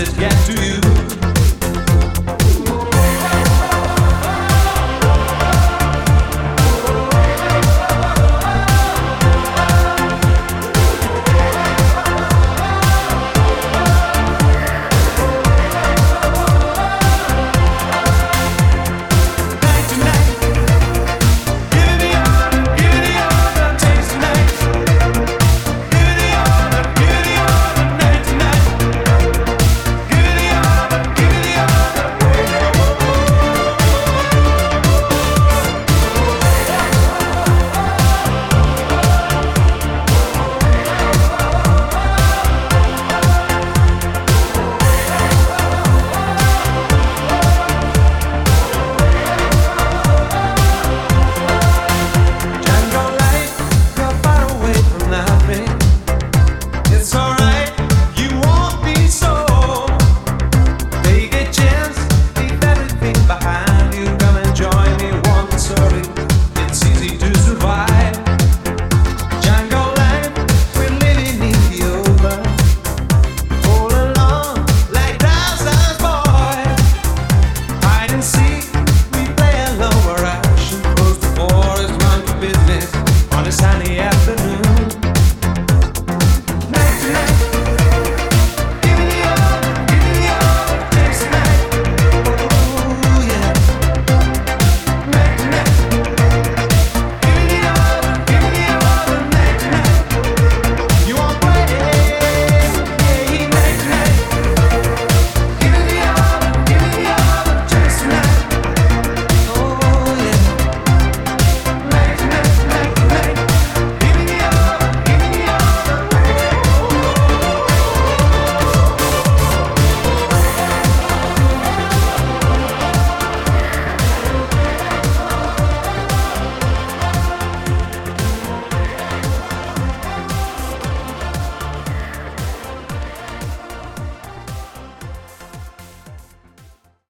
it